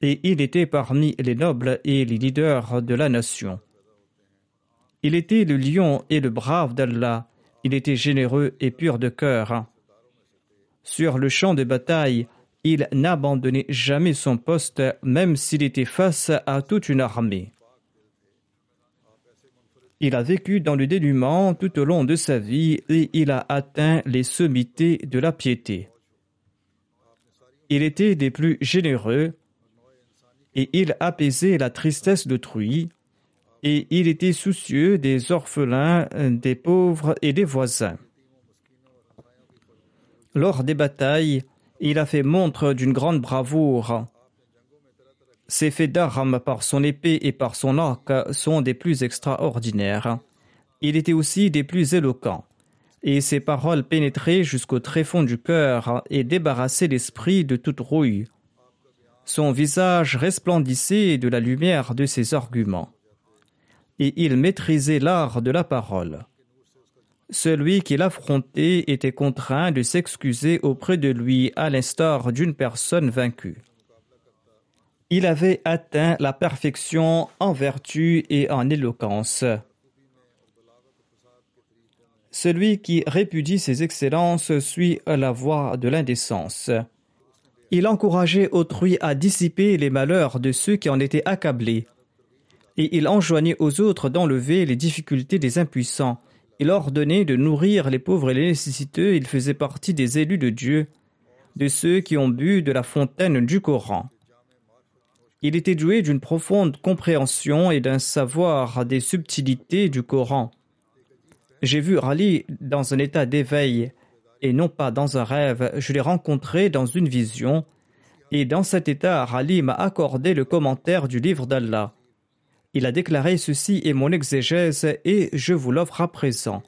Et il était parmi les nobles et les leaders de la nation. Il était le lion et le brave d'Allah. Il était généreux et pur de cœur. Sur le champ de bataille, il n'abandonnait jamais son poste, même s'il était face à toute une armée. Il a vécu dans le dénuement tout au long de sa vie et il a atteint les sommités de la piété. Il était des plus généreux et il apaisait la tristesse d'autrui et il était soucieux des orphelins, des pauvres et des voisins. Lors des batailles, il a fait montre d'une grande bravoure. Ses faits d'armes par son épée et par son arc sont des plus extraordinaires. Il était aussi des plus éloquents, et ses paroles pénétraient jusqu'au tréfonds du cœur et débarrassaient l'esprit de toute rouille. Son visage resplendissait de la lumière de ses arguments, et il maîtrisait l'art de la parole. Celui qui l'affrontait était contraint de s'excuser auprès de lui à l'instar d'une personne vaincue. Il avait atteint la perfection en vertu et en éloquence. Celui qui répudie ses excellences suit la voie de l'indécence. Il encourageait autrui à dissiper les malheurs de ceux qui en étaient accablés, et il enjoignait aux autres d'enlever les difficultés des impuissants il ordonnait de nourrir les pauvres et les nécessiteux. Il faisait partie des élus de Dieu, de ceux qui ont bu de la fontaine du Coran. Il était doué d'une profonde compréhension et d'un savoir des subtilités du Coran. J'ai vu Ali dans un état d'éveil et non pas dans un rêve. Je l'ai rencontré dans une vision et dans cet état, Ali m'a accordé le commentaire du livre d'Allah. Il a déclaré Ceci est mon exégèse et je vous l'offre à présent.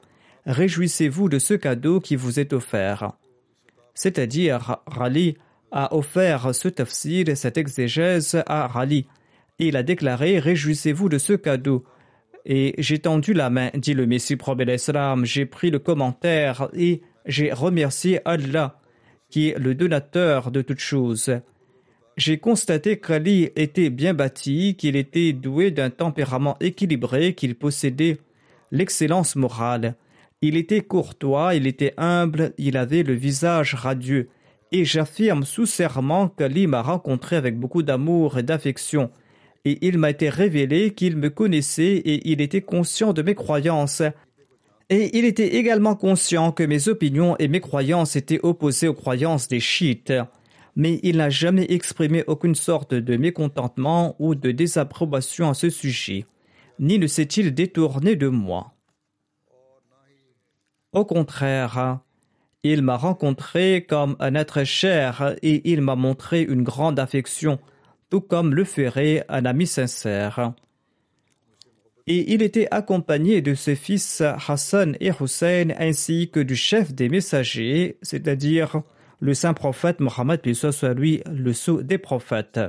Réjouissez-vous de ce cadeau qui vous est offert. C'est-à-dire, Rali a offert ce tafsir, cette exégèse à Rali. Il a déclaré Réjouissez-vous de ce cadeau. Et j'ai tendu la main, dit le Messie prophète j'ai pris le commentaire et j'ai remercié Allah, qui est le donateur de toutes choses j'ai constaté qu'Ali était bien bâti, qu'il était doué d'un tempérament équilibré, qu'il possédait l'excellence morale. Il était courtois, il était humble, il avait le visage radieux. Et j'affirme sous serment qu'Ali m'a rencontré avec beaucoup d'amour et d'affection. Et il m'a été révélé qu'il me connaissait et il était conscient de mes croyances. Et il était également conscient que mes opinions et mes croyances étaient opposées aux croyances des chiites mais il n'a jamais exprimé aucune sorte de mécontentement ou de désapprobation à ce sujet, ni ne s'est-il détourné de moi. Au contraire, il m'a rencontré comme un être cher et il m'a montré une grande affection, tout comme le ferait un ami sincère. Et il était accompagné de ses fils Hassan et Hussein ainsi que du chef des messagers, c'est-à-dire le saint prophète Mohammed, soit lui le sceau des prophètes.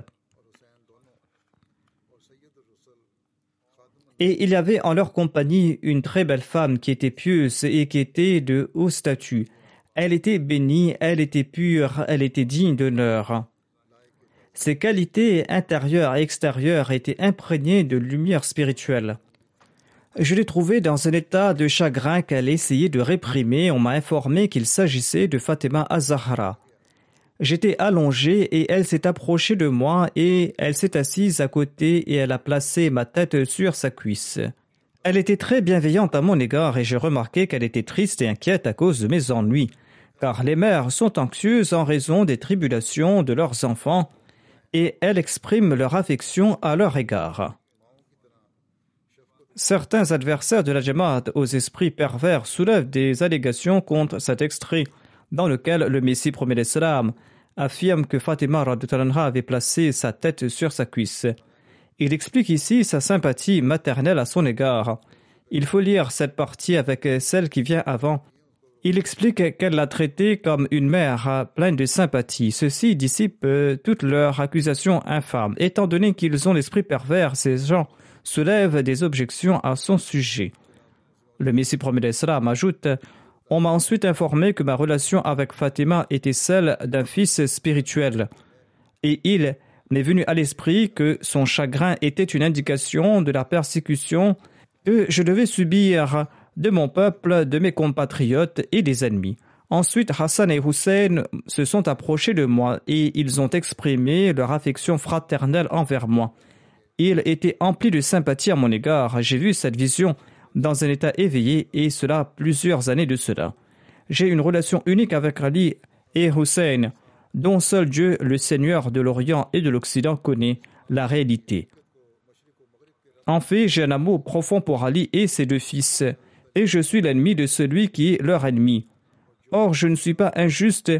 Et il y avait en leur compagnie une très belle femme qui était pieuse et qui était de haut statut. Elle était bénie, elle était pure, elle était digne d'honneur. Ses qualités intérieures et extérieures étaient imprégnées de lumière spirituelle. Je l'ai trouvée dans un état de chagrin qu'elle essayait de réprimer. On m'a informé qu'il s'agissait de Fatima Azahara. J'étais allongé et elle s'est approchée de moi et elle s'est assise à côté et elle a placé ma tête sur sa cuisse. Elle était très bienveillante à mon égard et j'ai remarqué qu'elle était triste et inquiète à cause de mes ennuis, car les mères sont anxieuses en raison des tribulations de leurs enfants et elles expriment leur affection à leur égard. Certains adversaires de la Jamaat aux esprits pervers soulèvent des allégations contre cet extrait, dans lequel le Messie promet l'Islam affirme que Fatima avait placé sa tête sur sa cuisse. Il explique ici sa sympathie maternelle à son égard. Il faut lire cette partie avec celle qui vient avant. Il explique qu'elle l'a traité comme une mère pleine de sympathie. Ceci dissipe toutes leurs accusations infâmes. Étant donné qu'ils ont l'esprit pervers, ces gens soulève des objections à son sujet. Le Messie promet d'Islam ajoute On m'a ensuite informé que ma relation avec Fatima était celle d'un fils spirituel. Et il m'est venu à l'esprit que son chagrin était une indication de la persécution que je devais subir de mon peuple, de mes compatriotes et des ennemis. Ensuite, Hassan et Hussein se sont approchés de moi et ils ont exprimé leur affection fraternelle envers moi. Ils étaient emplis de sympathie à mon égard. J'ai vu cette vision dans un état éveillé et cela plusieurs années de cela. J'ai une relation unique avec Ali et Hussein, dont seul Dieu, le Seigneur de l'Orient et de l'Occident, connaît la réalité. En fait, j'ai un amour profond pour Ali et ses deux fils, et je suis l'ennemi de celui qui est leur ennemi. Or, je ne suis pas injuste,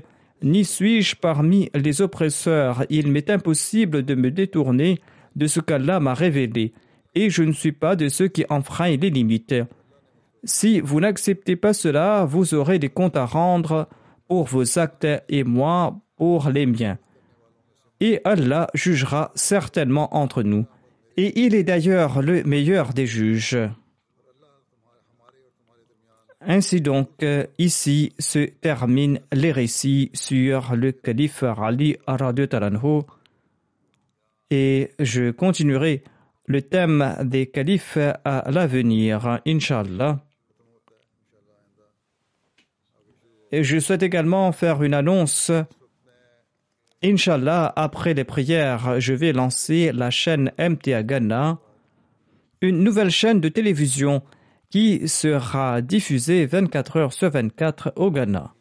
ni suis-je parmi les oppresseurs. Il m'est impossible de me détourner de ce qu'Allah m'a révélé, et je ne suis pas de ceux qui enfreignent les limites. Si vous n'acceptez pas cela, vous aurez des comptes à rendre pour vos actes et moi pour les miens. Et Allah jugera certainement entre nous. Et il est d'ailleurs le meilleur des juges. Ainsi donc, ici se terminent les récits sur le calife Ali Talanho et je continuerai le thème des califes à l'avenir, Inch'Allah. Et je souhaite également faire une annonce. Inch'Allah, après les prières, je vais lancer la chaîne MTA Ghana, une nouvelle chaîne de télévision qui sera diffusée 24 heures sur 24 au Ghana.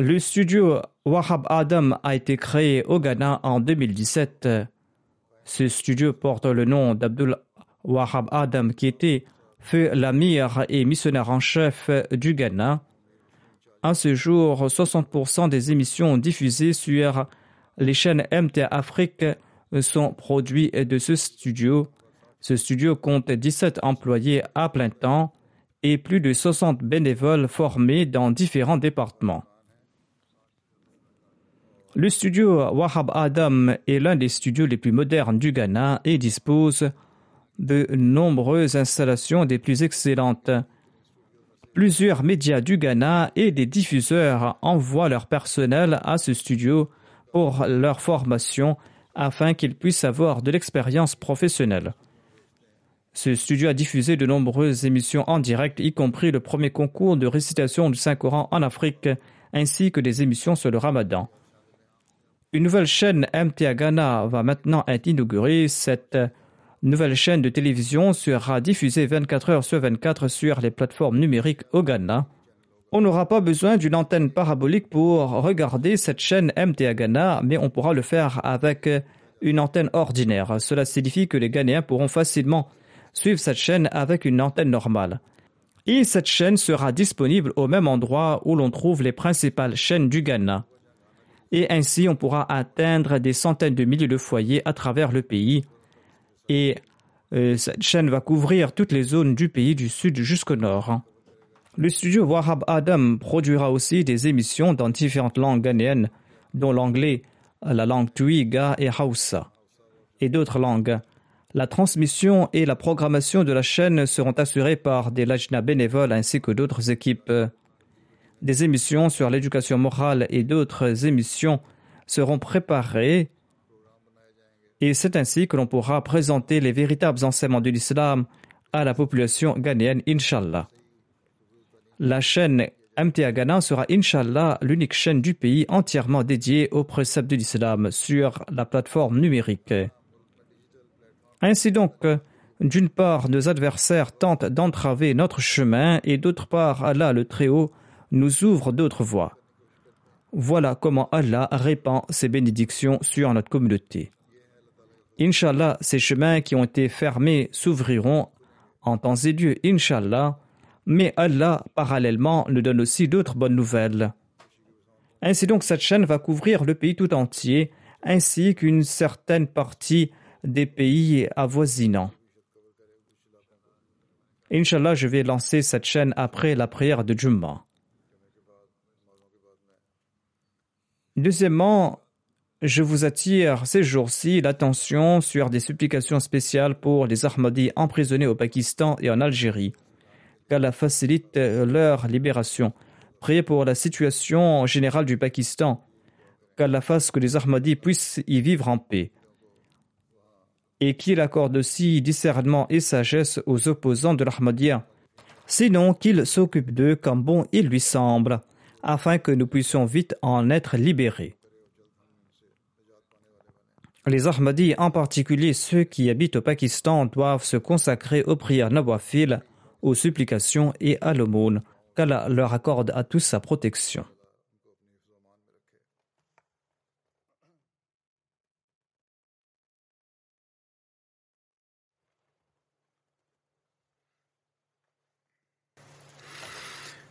Le studio Wahab Adam a été créé au Ghana en 2017. Ce studio porte le nom d'Abdul Wahab Adam, qui était feu l'amir et missionnaire en chef du Ghana. À ce jour, 60% des émissions diffusées sur les chaînes MT Afrique sont produits de ce studio. Ce studio compte 17 employés à plein temps et plus de 60 bénévoles formés dans différents départements. Le studio Wahab Adam est l'un des studios les plus modernes du Ghana et dispose de nombreuses installations des plus excellentes. Plusieurs médias du Ghana et des diffuseurs envoient leur personnel à ce studio pour leur formation afin qu'ils puissent avoir de l'expérience professionnelle. Ce studio a diffusé de nombreuses émissions en direct, y compris le premier concours de récitation du Saint-Coran en Afrique, ainsi que des émissions sur le Ramadan. Une nouvelle chaîne MTA Ghana va maintenant être inaugurée. Cette nouvelle chaîne de télévision sera diffusée 24 heures sur 24 sur les plateformes numériques au Ghana. On n'aura pas besoin d'une antenne parabolique pour regarder cette chaîne MTA Ghana, mais on pourra le faire avec une antenne ordinaire. Cela signifie que les Ghanéens pourront facilement suivre cette chaîne avec une antenne normale. Et cette chaîne sera disponible au même endroit où l'on trouve les principales chaînes du Ghana. Et ainsi, on pourra atteindre des centaines de milliers de foyers à travers le pays. Et euh, cette chaîne va couvrir toutes les zones du pays du sud jusqu'au nord. Le studio Wahab Adam produira aussi des émissions dans différentes langues ghanéennes, dont l'anglais, la langue Twiga et Hausa, et d'autres langues. La transmission et la programmation de la chaîne seront assurées par des lajna bénévoles ainsi que d'autres équipes. Des émissions sur l'éducation morale et d'autres émissions seront préparées et c'est ainsi que l'on pourra présenter les véritables enseignements de l'islam à la population ghanéenne, Inshallah. La chaîne MTA Ghana sera Inshallah l'unique chaîne du pays entièrement dédiée aux préceptes de l'islam sur la plateforme numérique. Ainsi donc, d'une part, nos adversaires tentent d'entraver notre chemin et d'autre part, Allah le Très-Haut nous ouvre d'autres voies. Voilà comment Allah répand ses bénédictions sur notre communauté. Inshallah, ces chemins qui ont été fermés s'ouvriront en temps et lieu, Inshallah, mais Allah, parallèlement, nous donne aussi d'autres bonnes nouvelles. Ainsi donc, cette chaîne va couvrir le pays tout entier, ainsi qu'une certaine partie des pays avoisinants. Inch'Allah, je vais lancer cette chaîne après la prière de Jumma. Deuxièmement, je vous attire ces jours-ci l'attention sur des supplications spéciales pour les Ahmadis emprisonnés au Pakistan et en Algérie qu'Allah facilite leur libération. Priez pour la situation générale du Pakistan, qu'Allah fasse que les Ahmadis puissent y vivre en paix. et qu'il accorde aussi discernement et sagesse aux opposants de l'Ahmadiyya. Sinon qu'il s'occupe d'eux comme bon il lui semble, afin que nous puissions vite en être libérés. Les Ahmadis, en particulier ceux qui habitent au Pakistan, doivent se consacrer aux prières nawafil, aux supplications et à l'aumône, qu'Allah leur accorde à tous sa protection.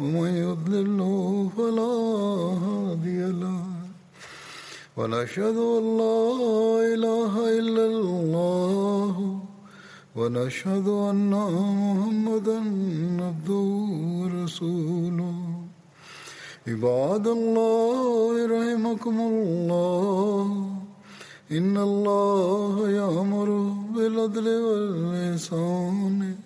ومن يضلله فلا هادي له. ونشهد أن لا إله إلا الله. ونشهد أن محمدا عبده ورسوله. عباد الله رحمكم الله. إن الله يأمر بالعدل والإحسان.